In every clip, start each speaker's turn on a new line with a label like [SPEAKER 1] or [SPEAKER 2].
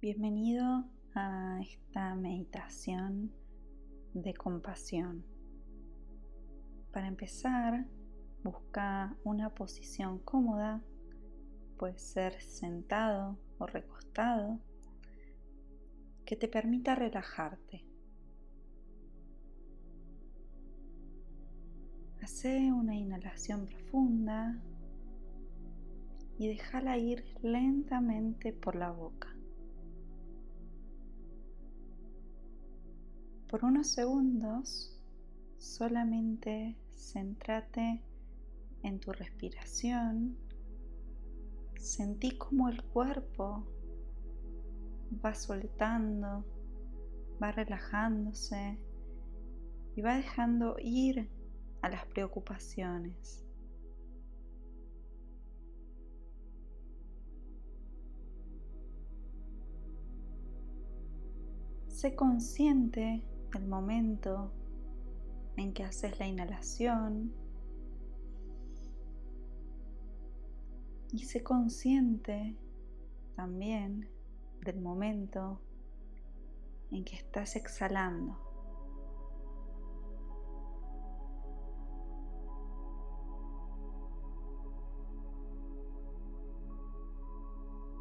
[SPEAKER 1] Bienvenido a esta meditación de compasión. Para empezar, busca una posición cómoda, puede ser sentado o recostado, que te permita relajarte. Hace una inhalación profunda y déjala ir lentamente por la boca. Por unos segundos solamente céntrate en tu respiración. Sentí como el cuerpo va soltando, va relajándose y va dejando ir a las preocupaciones. Sé consciente el momento en que haces la inhalación y sé consciente también del momento en que estás exhalando.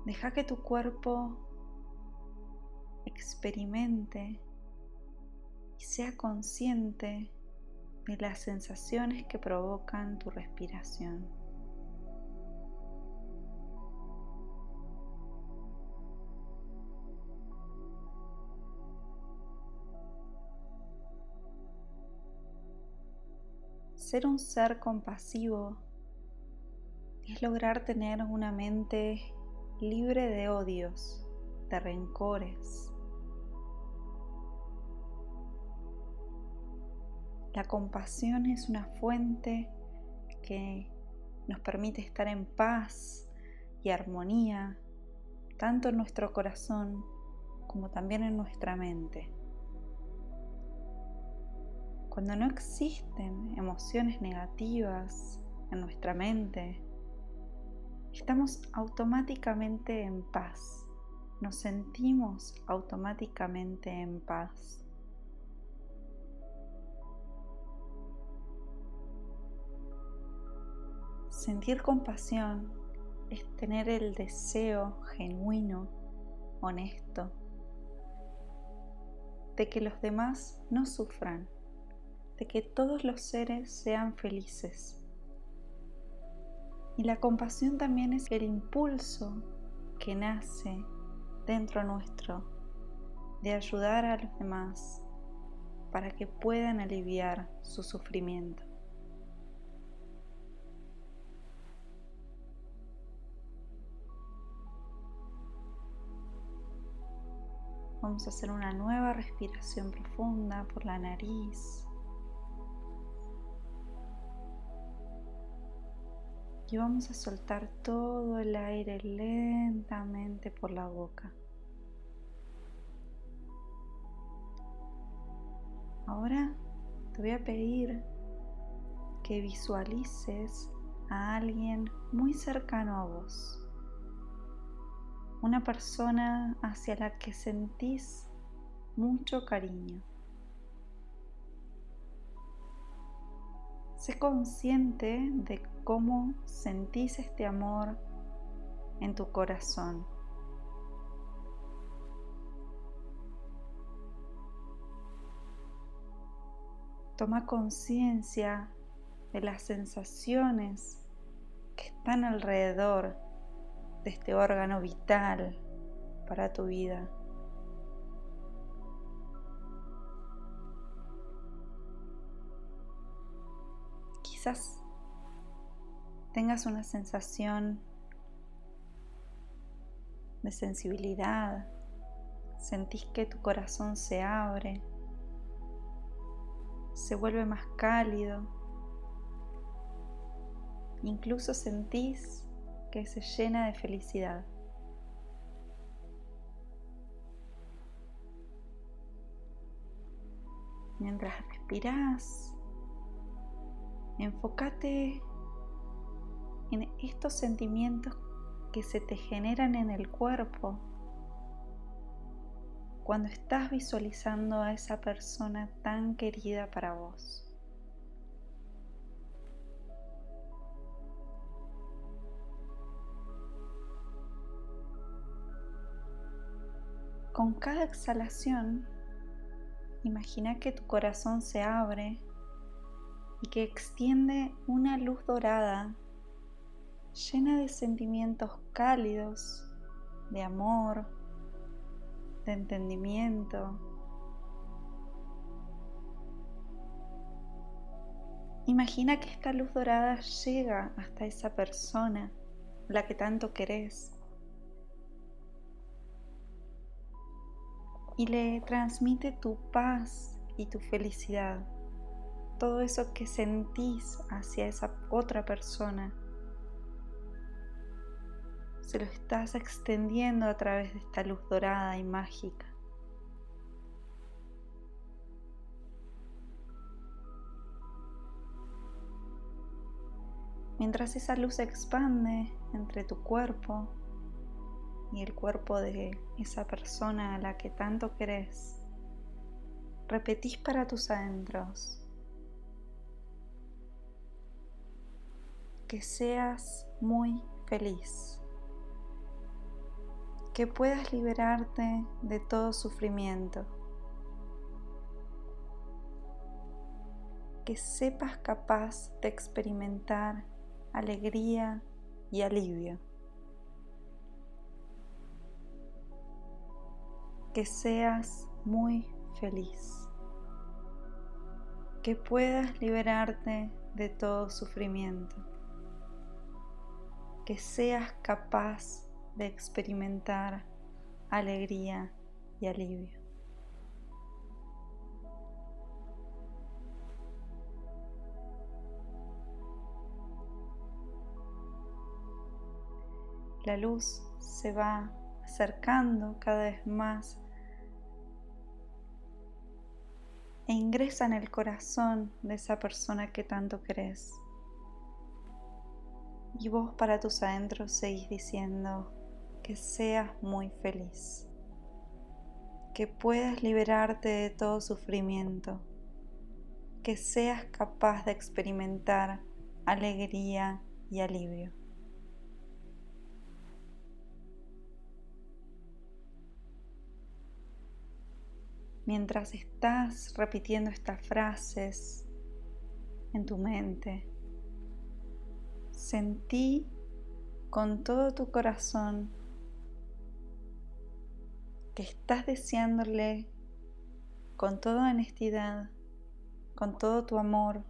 [SPEAKER 1] Deja que tu cuerpo experimente y sea consciente de las sensaciones que provocan tu respiración. Ser un ser compasivo es lograr tener una mente libre de odios, de rencores, La compasión es una fuente que nos permite estar en paz y armonía, tanto en nuestro corazón como también en nuestra mente. Cuando no existen emociones negativas en nuestra mente, estamos automáticamente en paz, nos sentimos automáticamente en paz. Sentir compasión es tener el deseo genuino, honesto, de que los demás no sufran, de que todos los seres sean felices. Y la compasión también es el impulso que nace dentro nuestro de ayudar a los demás para que puedan aliviar su sufrimiento. Vamos a hacer una nueva respiración profunda por la nariz. Y vamos a soltar todo el aire lentamente por la boca. Ahora te voy a pedir que visualices a alguien muy cercano a vos una persona hacia la que sentís mucho cariño. Sé consciente de cómo sentís este amor en tu corazón. Toma conciencia de las sensaciones que están alrededor de este órgano vital para tu vida. Quizás tengas una sensación de sensibilidad, sentís que tu corazón se abre, se vuelve más cálido, incluso sentís que se llena de felicidad. Mientras respiras, enfócate en estos sentimientos que se te generan en el cuerpo cuando estás visualizando a esa persona tan querida para vos. Con cada exhalación, imagina que tu corazón se abre y que extiende una luz dorada llena de sentimientos cálidos, de amor, de entendimiento. Imagina que esta luz dorada llega hasta esa persona, la que tanto querés, y le transmite tu paz y tu felicidad, todo eso que sentís hacia esa otra persona se lo estás extendiendo a través de esta luz dorada y mágica. Mientras esa luz se expande entre tu cuerpo y el cuerpo de esa persona a la que tanto querés, repetís para tus adentros. Que seas muy feliz. Que puedas liberarte de todo sufrimiento, que sepas capaz de experimentar alegría y alivio, que seas muy feliz, que puedas liberarte de todo sufrimiento, que seas capaz de experimentar alegría y alivio. La luz se va acercando cada vez más e ingresa en el corazón de esa persona que tanto crees. Y vos para tus adentros seguís diciendo, que seas muy feliz, que puedas liberarte de todo sufrimiento, que seas capaz de experimentar alegría y alivio. Mientras estás repitiendo estas frases en tu mente, sentí con todo tu corazón que estás deseándole con toda honestidad, con todo tu amor,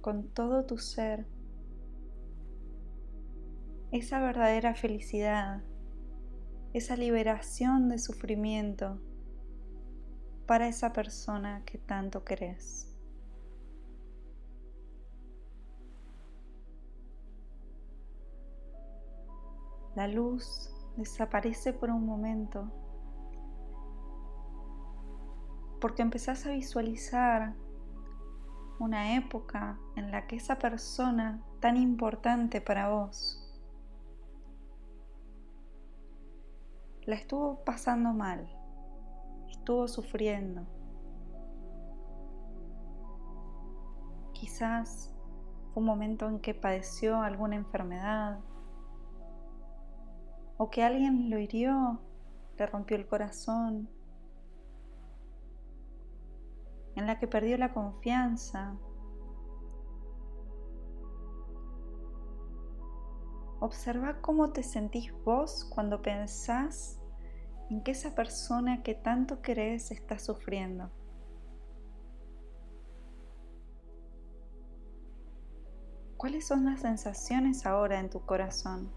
[SPEAKER 1] con todo tu ser, esa verdadera felicidad, esa liberación de sufrimiento para esa persona que tanto querés. La luz desaparece por un momento porque empezás a visualizar una época en la que esa persona tan importante para vos la estuvo pasando mal, estuvo sufriendo. Quizás fue un momento en que padeció alguna enfermedad o que alguien lo hirió, le rompió el corazón en la que perdió la confianza. Observa cómo te sentís vos cuando pensás en que esa persona que tanto querés está sufriendo. ¿Cuáles son las sensaciones ahora en tu corazón?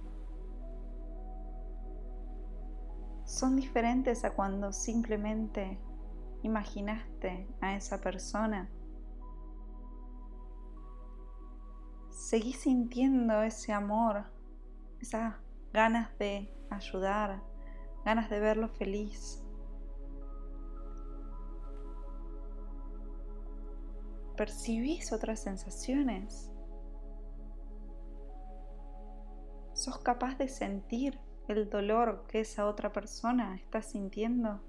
[SPEAKER 1] Son diferentes a cuando simplemente imaginaste a esa persona. Seguí sintiendo ese amor, esas ganas de ayudar, ganas de verlo feliz. Percibís otras sensaciones. ¿Sos capaz de sentir el dolor que esa otra persona está sintiendo?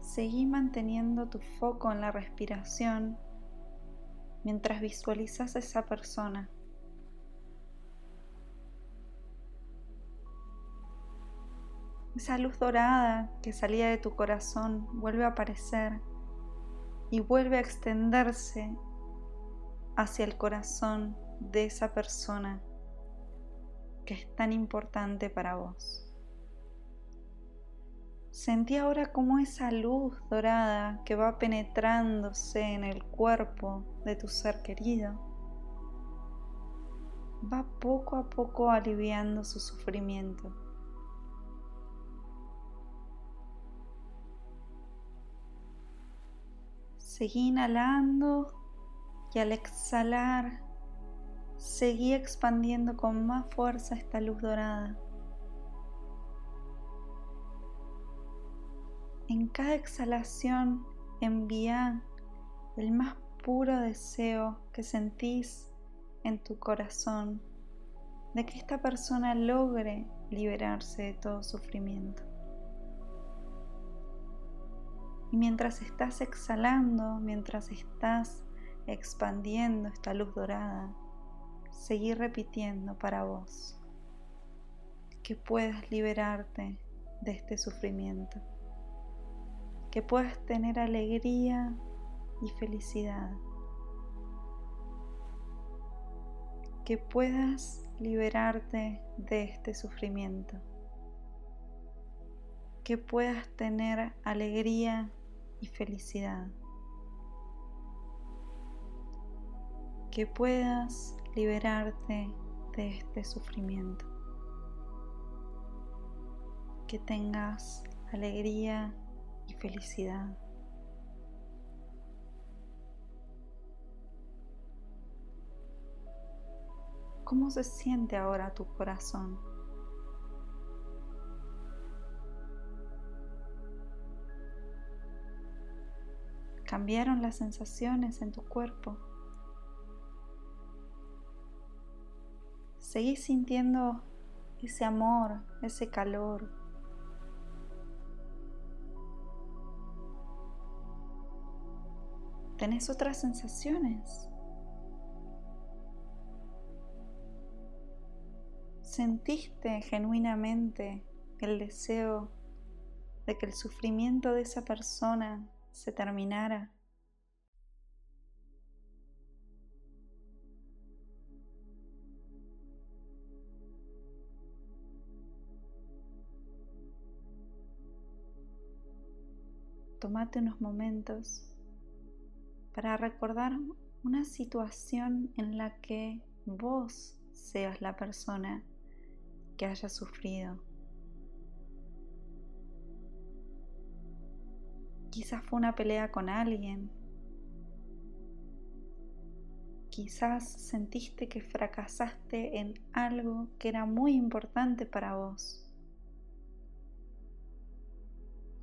[SPEAKER 1] Seguí manteniendo tu foco en la respiración mientras visualizas a esa persona. Esa luz dorada que salía de tu corazón vuelve a aparecer y vuelve a extenderse hacia el corazón de esa persona que es tan importante para vos. Sentí ahora como esa luz dorada que va penetrándose en el cuerpo de tu ser querido va poco a poco aliviando su sufrimiento. Seguí inhalando y al exhalar seguí expandiendo con más fuerza esta luz dorada. En cada exhalación envía el más puro deseo que sentís en tu corazón de que esta persona logre liberarse de todo sufrimiento. Y mientras estás exhalando, mientras estás expandiendo esta luz dorada, seguí repitiendo para vos que puedas liberarte de este sufrimiento que puedas tener alegría y felicidad, que puedas liberarte de este sufrimiento, que puedas tener alegría y felicidad, que puedas liberarte de este sufrimiento, que tengas alegría felicidad. ¿Cómo se siente ahora tu corazón? ¿Cambiaron las sensaciones en tu cuerpo? ¿Seguís sintiendo ese amor, ese calor, tenés otras sensaciones. ¿Sentiste genuinamente el deseo de que el sufrimiento de esa persona se terminara? Tómate unos momentos para recordar una situación en la que vos seas la persona que haya sufrido. Quizás fue una pelea con alguien. Quizás sentiste que fracasaste en algo que era muy importante para vos.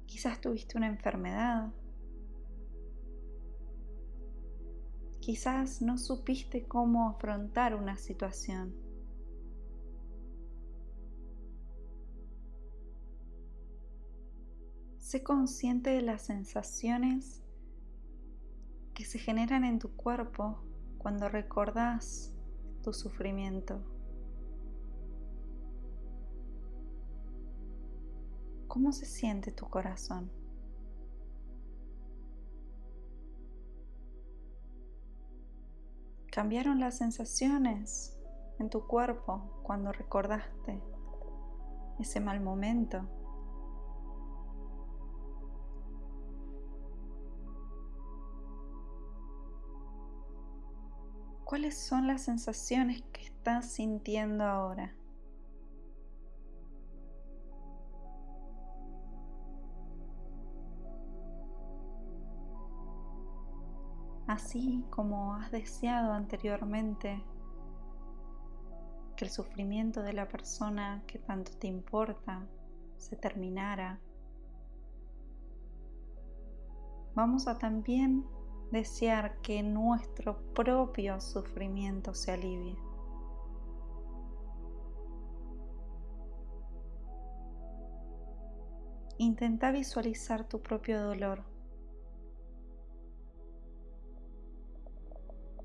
[SPEAKER 1] Quizás tuviste una enfermedad Quizás no supiste cómo afrontar una situación. Sé consciente de las sensaciones que se generan en tu cuerpo cuando recordás tu sufrimiento. ¿Cómo se siente tu corazón? Cambiaron las sensaciones en tu cuerpo cuando recordaste ese mal momento. ¿Cuáles son las sensaciones que estás sintiendo ahora? Así como has deseado anteriormente que el sufrimiento de la persona que tanto te importa se terminara. Vamos a también desear que nuestro propio sufrimiento se alivie. intenta visualizar tu propio dolor.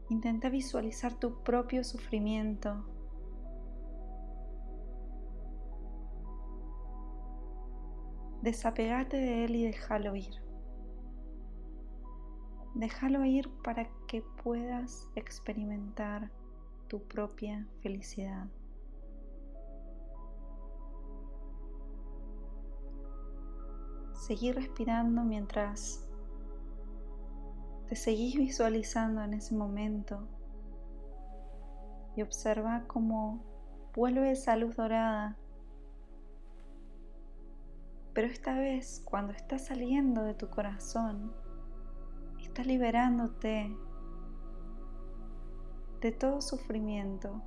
[SPEAKER 1] Intenta visualizar tu propio sufrimiento. Desapegate de él y déjalo ir. Déjalo ir para que puedas experimentar tu propia felicidad. Seguí respirando mientras te seguís visualizando en ese momento y observa cómo vuelve esa luz dorada. Pero esta vez, cuando está saliendo de tu corazón, está liberándote de todo sufrimiento,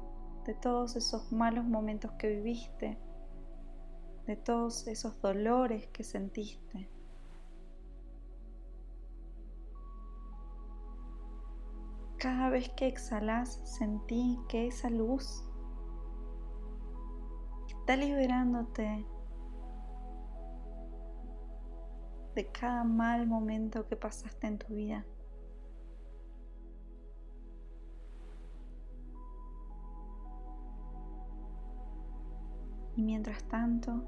[SPEAKER 1] de todos esos malos momentos que viviste, de todos esos dolores que sentiste. Cada vez que exhalas, sentí que esa luz está liberándote de cada mal momento que pasaste en tu vida. Y mientras tanto,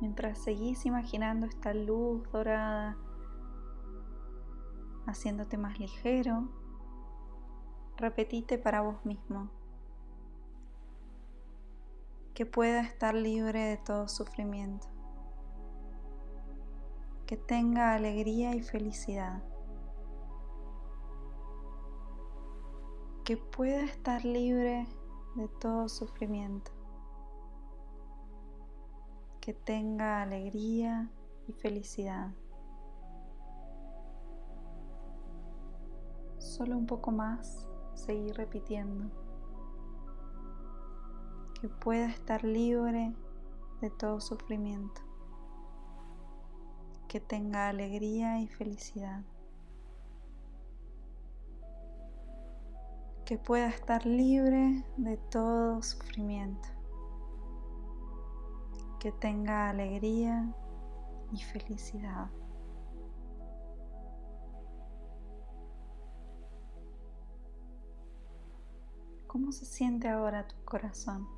[SPEAKER 1] mientras seguís imaginando esta luz dorada, haciéndote más ligero, repetite para vos mismo. Que pueda estar libre de todo sufrimiento, que tenga alegría y felicidad, que pueda estar libre de todo sufrimiento, que tenga alegría y felicidad. Solo un poco más seguir repitiendo. Que pueda estar libre de todo sufrimiento. Que tenga alegría y felicidad. Que pueda estar libre de todo sufrimiento. Que tenga alegría y felicidad. ¿Cómo se siente ahora tu corazón?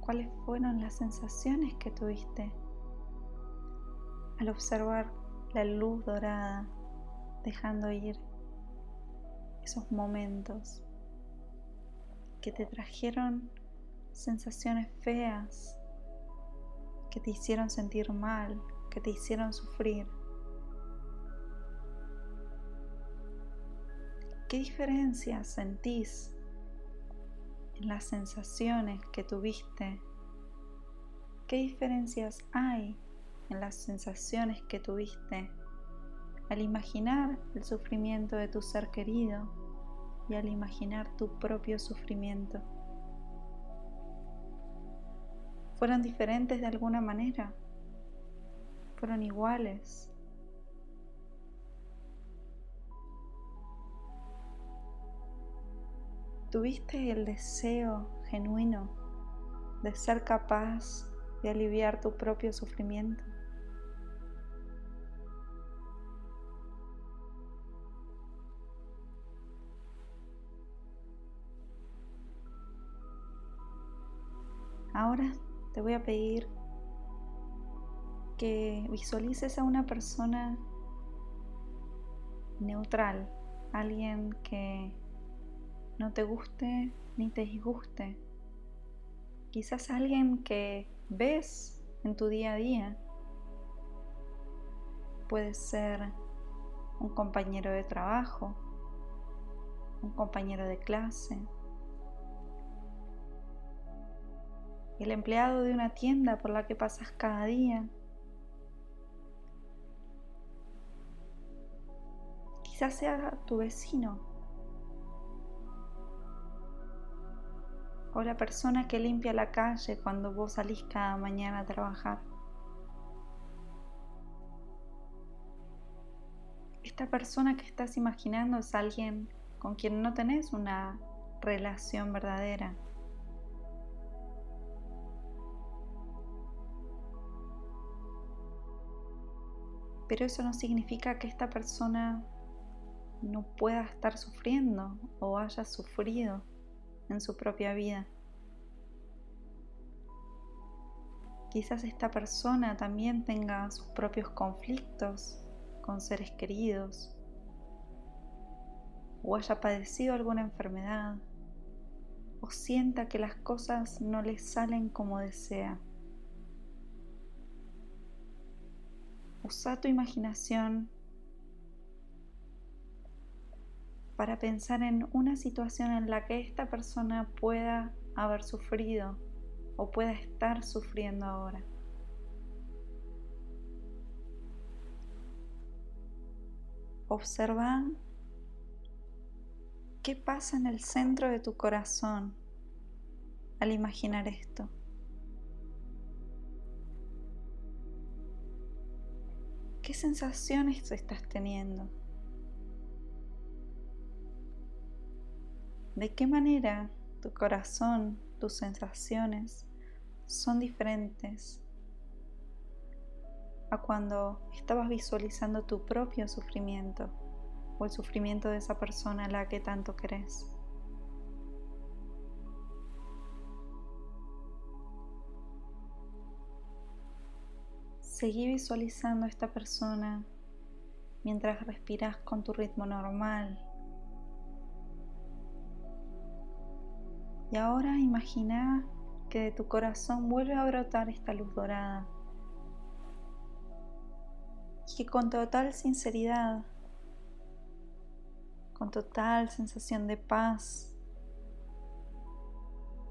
[SPEAKER 1] ¿Cuáles fueron las sensaciones que tuviste al observar la luz dorada dejando ir esos momentos que te trajeron sensaciones feas, que te hicieron sentir mal, que te hicieron sufrir? ¿Qué diferencias sentís en las sensaciones que tuviste? ¿Qué diferencias hay en las sensaciones que tuviste al imaginar el sufrimiento de tu ser querido y al imaginar tu propio sufrimiento? ¿Fueron diferentes de alguna manera? ¿Fueron iguales? ¿Tuviste el deseo genuino de ser capaz de aliviar tu propio sufrimiento? Ahora te voy a pedir que visualices a una persona neutral, alguien que no te guste ni te disguste. Quizás alguien que ves en tu día a día. Puede ser un compañero de trabajo, un compañero de clase, el empleado de una tienda por la que pasas cada día. Quizás sea tu vecino o la persona que limpia la calle cuando vos salís cada mañana a trabajar. Esta persona que estás imaginando es alguien con quien no tenés una relación verdadera. Pero eso no significa que esta persona no pueda estar sufriendo o haya sufrido en su propia vida. Quizás esta persona también tenga sus propios conflictos con seres queridos o haya padecido alguna enfermedad o sienta que las cosas no le salen como desea. Usa tu imaginación para pensar en una situación en la que esta persona pueda haber sufrido o pueda estar sufriendo ahora. Observa qué pasa en el centro de tu corazón al imaginar esto. ¿Qué sensaciones estás teniendo? ¿De qué manera tu corazón, tus sensaciones son diferentes a cuando estabas visualizando tu propio sufrimiento o el sufrimiento de esa persona a la que tanto querés? Seguí visualizando a esta persona mientras respiras con tu ritmo normal. Y ahora imagina que de tu corazón vuelve a brotar esta luz dorada. Y que con total sinceridad, con total sensación de paz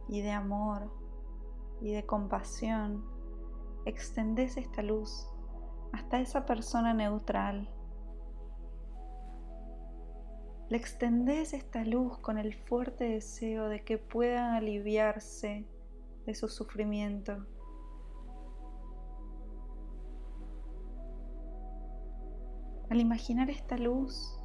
[SPEAKER 1] y de amor y de compasión, extendes esta luz hasta esa persona neutral. Le extendes esta luz con el fuerte deseo de que puedan aliviarse de su sufrimiento. Al imaginar esta luz,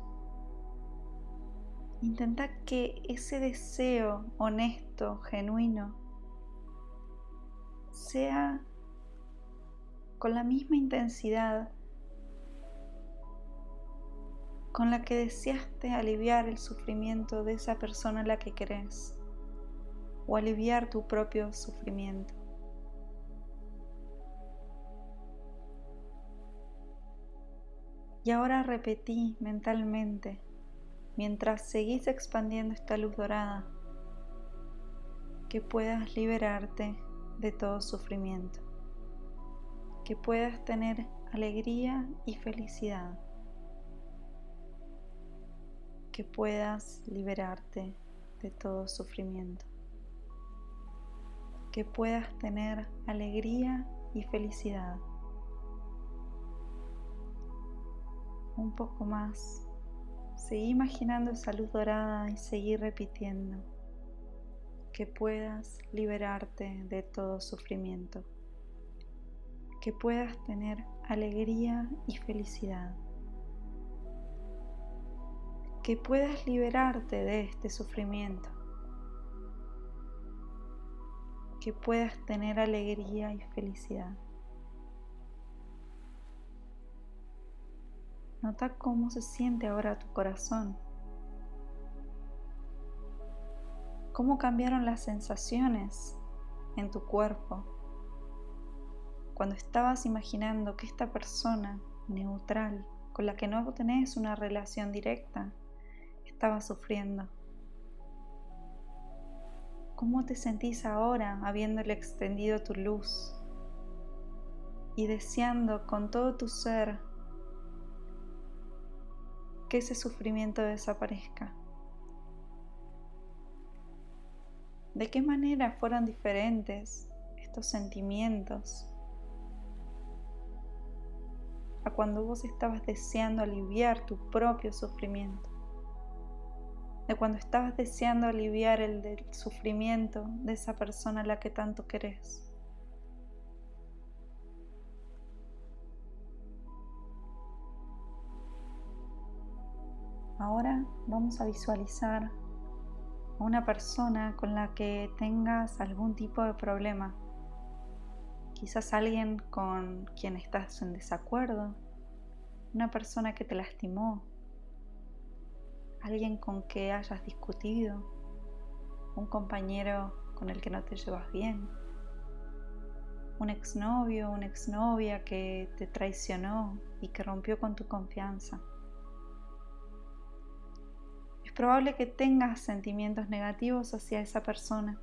[SPEAKER 1] intenta que ese deseo honesto, genuino, sea con la misma intensidad con la que deseaste aliviar el sufrimiento de esa persona a la que querés o aliviar tu propio sufrimiento. Y ahora repetí mentalmente, mientras seguís expandiendo esta luz dorada, que puedas liberarte de todo sufrimiento que puedas tener alegría y felicidad, que puedas liberarte de todo sufrimiento, que puedas tener alegría y felicidad. Un poco más. Seguí imaginando esa luz dorada y seguí repitiendo que puedas liberarte de todo sufrimiento que puedas tener alegría y felicidad. Que puedas liberarte de este sufrimiento. Que puedas tener alegría y felicidad. Nota cómo se siente ahora tu corazón. Cómo cambiaron las sensaciones en tu cuerpo cuando estabas imaginando que esta persona neutral, con la que no tenés una relación directa, estaba sufriendo. ¿Cómo te sentís ahora habiéndole extendido tu luz y deseando con todo tu ser que ese sufrimiento desaparezca? ¿De qué manera fueron diferentes estos sentimientos a cuando vos estabas deseando aliviar tu propio sufrimiento, de cuando estabas deseando aliviar el del sufrimiento de esa persona a la que tanto querés. Ahora vamos a visualizar a una persona con la que tengas algún tipo de problema. Quizás alguien con quien estás en desacuerdo, una persona que te lastimó, alguien con que hayas discutido, un compañero con el que no te llevas bien, un exnovio, una exnovia que te traicionó y que rompió con tu confianza. Es probable que tengas sentimientos negativos hacia esa persona.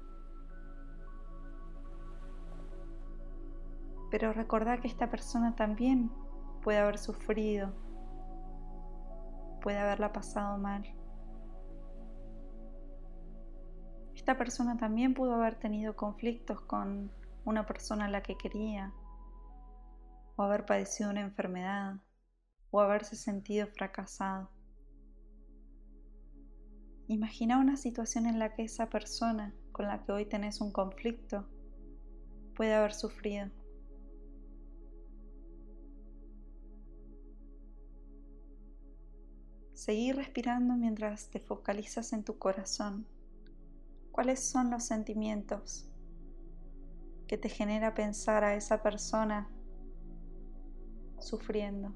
[SPEAKER 1] Pero recordá que esta persona también puede haber sufrido, puede haberla pasado mal. Esta persona también pudo haber tenido conflictos con una persona a la que quería, o haber padecido una enfermedad, o haberse sentido fracasado. Imagina una situación en la que esa persona con la que hoy tenés un conflicto puede haber sufrido. Seguí respirando mientras te focalizas en tu corazón. ¿Cuáles son los sentimientos que te genera pensar a esa persona sufriendo?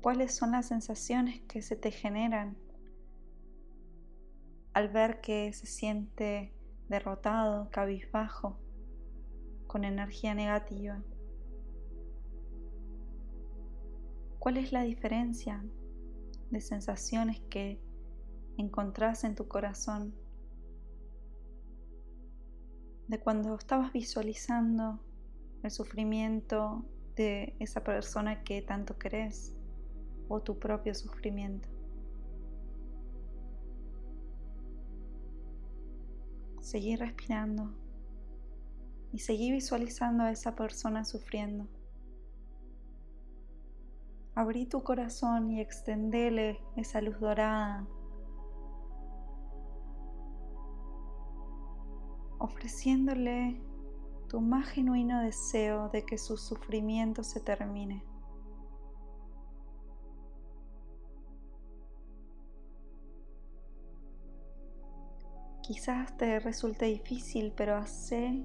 [SPEAKER 1] ¿Cuáles son las sensaciones que se te generan al ver que se siente derrotado, cabizbajo, con energía negativa? ¿Cuál es la diferencia de sensaciones que encontrás en tu corazón de cuando estabas visualizando el sufrimiento de esa persona que tanto querés o tu propio sufrimiento? Seguí respirando y seguí visualizando a esa persona sufriendo. Abrí tu corazón y extendele esa luz dorada, ofreciéndole tu más genuino deseo de que su sufrimiento se termine. Quizás te resulte difícil, pero hace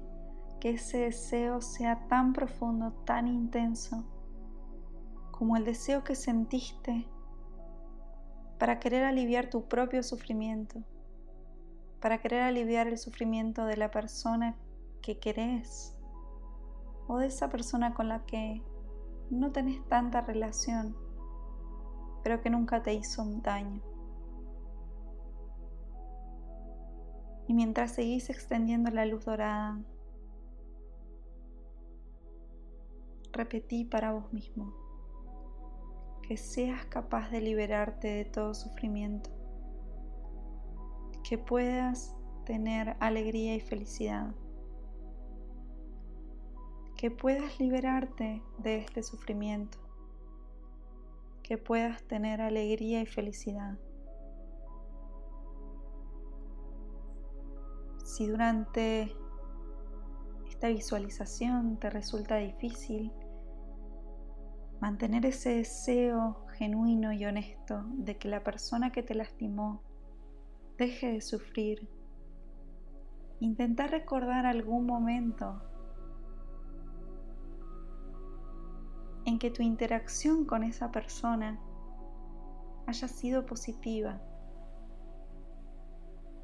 [SPEAKER 1] que ese deseo sea tan profundo, tan intenso, como el deseo que sentiste para querer aliviar tu propio sufrimiento, para querer aliviar el sufrimiento de la persona que querés o de esa persona con la que no tenés tanta relación, pero que nunca te hizo un daño. Y mientras seguís extendiendo la luz dorada, repetí para vos mismo que seas capaz de liberarte de todo sufrimiento, que puedas tener alegría y felicidad, que puedas liberarte de este sufrimiento, que puedas tener alegría y felicidad. Si durante esta visualización te resulta difícil, mantener ese deseo genuino y honesto de que la persona que te lastimó deje de sufrir. Intentar recordar algún momento en que tu interacción con esa persona haya sido positiva.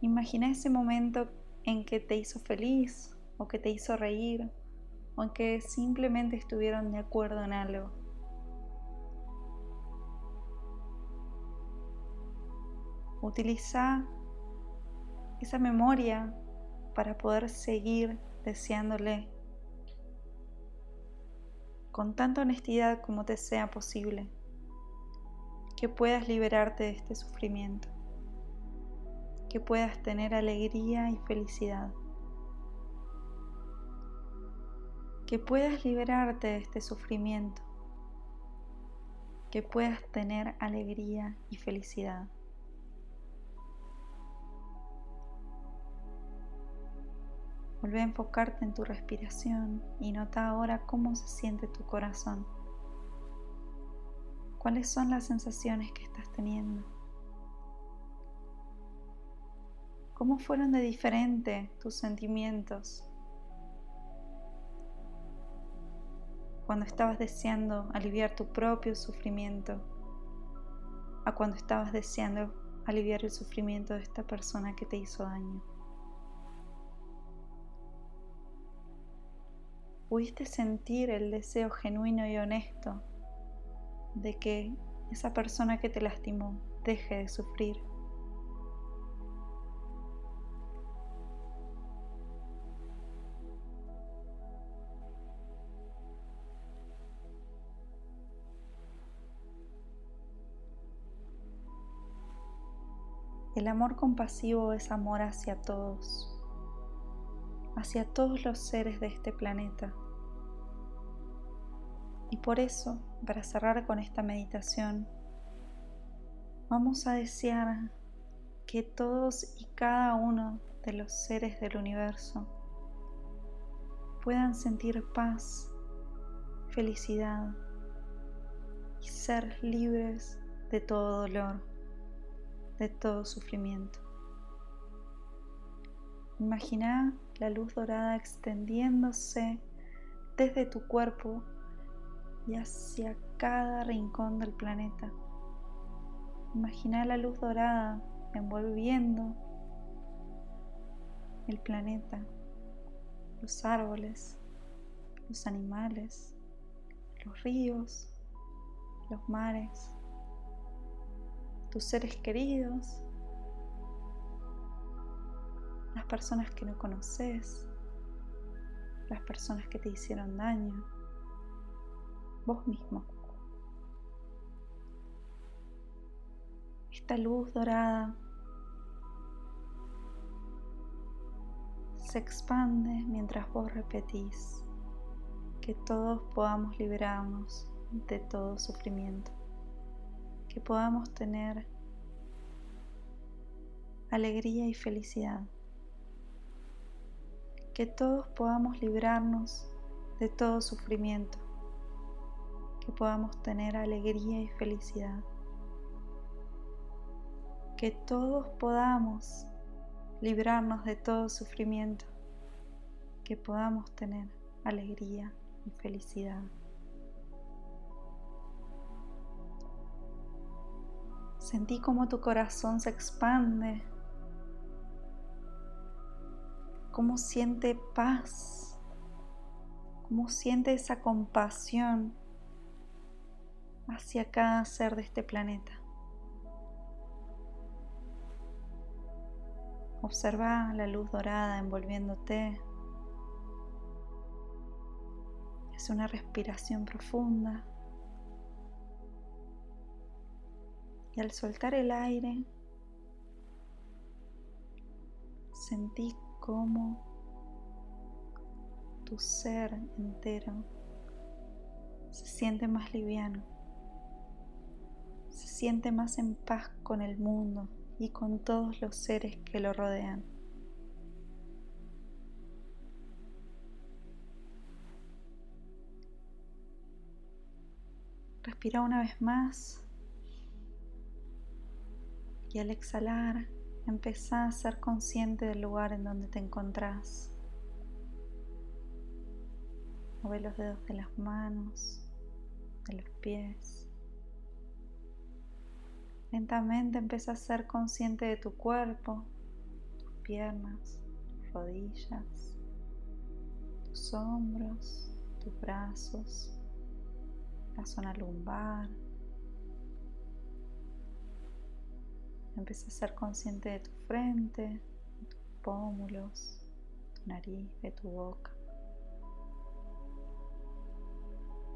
[SPEAKER 1] Imagina ese momento en que te hizo feliz o que te hizo reír o en que simplemente estuvieron de acuerdo en algo. Utiliza esa memoria para poder seguir deseándole con tanta honestidad como te sea posible, que puedas liberarte de este sufrimiento, que puedas tener alegría y felicidad, que puedas liberarte de este sufrimiento, que puedas tener alegría y felicidad. Vuelve a enfocarte en tu respiración y nota ahora cómo se siente tu corazón. ¿Cuáles son las sensaciones que estás teniendo? ¿Cómo fueron de diferente tus sentimientos cuando estabas deseando aliviar tu propio sufrimiento, a cuando estabas deseando aliviar el sufrimiento de esta persona que te hizo daño. Pudiste sentir el deseo genuino y honesto de que esa persona que te lastimó deje de sufrir. El amor compasivo es amor hacia todos, hacia todos los seres de este planeta. Y por eso, para cerrar con esta meditación, vamos a desear que todos y cada uno de los seres del universo puedan sentir paz, felicidad y ser libres de todo dolor de todo sufrimiento. Imagina la luz dorada extendiéndose desde tu cuerpo y hacia cada rincón del planeta. Imagina la luz dorada envolviendo el planeta, los árboles, los animales, los ríos, los mares, tus seres queridos, las personas que no conoces, las personas que te hicieron daño, vos mismo. Esta luz dorada se expande mientras vos repetís que todos podamos liberarnos de todo sufrimiento que podamos tener alegría y felicidad. Que todos podamos librarnos de todo sufrimiento. Que podamos tener alegría y felicidad. Que todos podamos librarnos de todo sufrimiento. Que podamos tener alegría y felicidad. Sentí como tu corazón se expande, cómo siente paz, cómo siente esa compasión hacia cada ser de este planeta. Observa la luz dorada envolviéndote. Es una respiración profunda. Y al soltar el aire, sentí como tu ser entero se siente más liviano, se siente más en paz con el mundo y con todos los seres que lo rodean. Respira una vez más y al exhalar, empezá a ser consciente del lugar en donde te encontrás. Mueve los dedos de las manos, de los pies. Lentamente empieza a ser consciente de tu cuerpo, tus piernas, rodillas, tus hombros, tus brazos, la zona lumbar, Empieza a ser consciente de tu frente, de tus pómulos, tu nariz, de tu boca.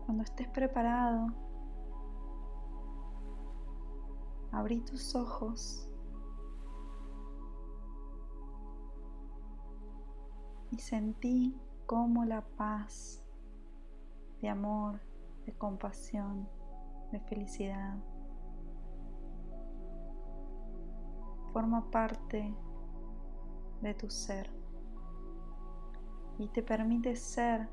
[SPEAKER 1] Cuando estés preparado, abrí tus ojos y sentí cómo la paz de amor, de compasión, de felicidad forma parte de tu ser y te permite ser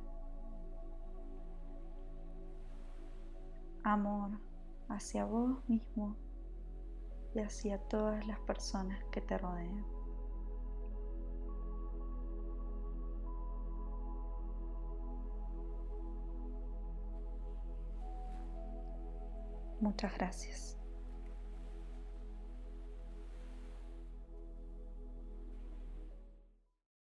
[SPEAKER 1] amor hacia vos mismo y hacia todas las personas que te rodean. Muchas gracias.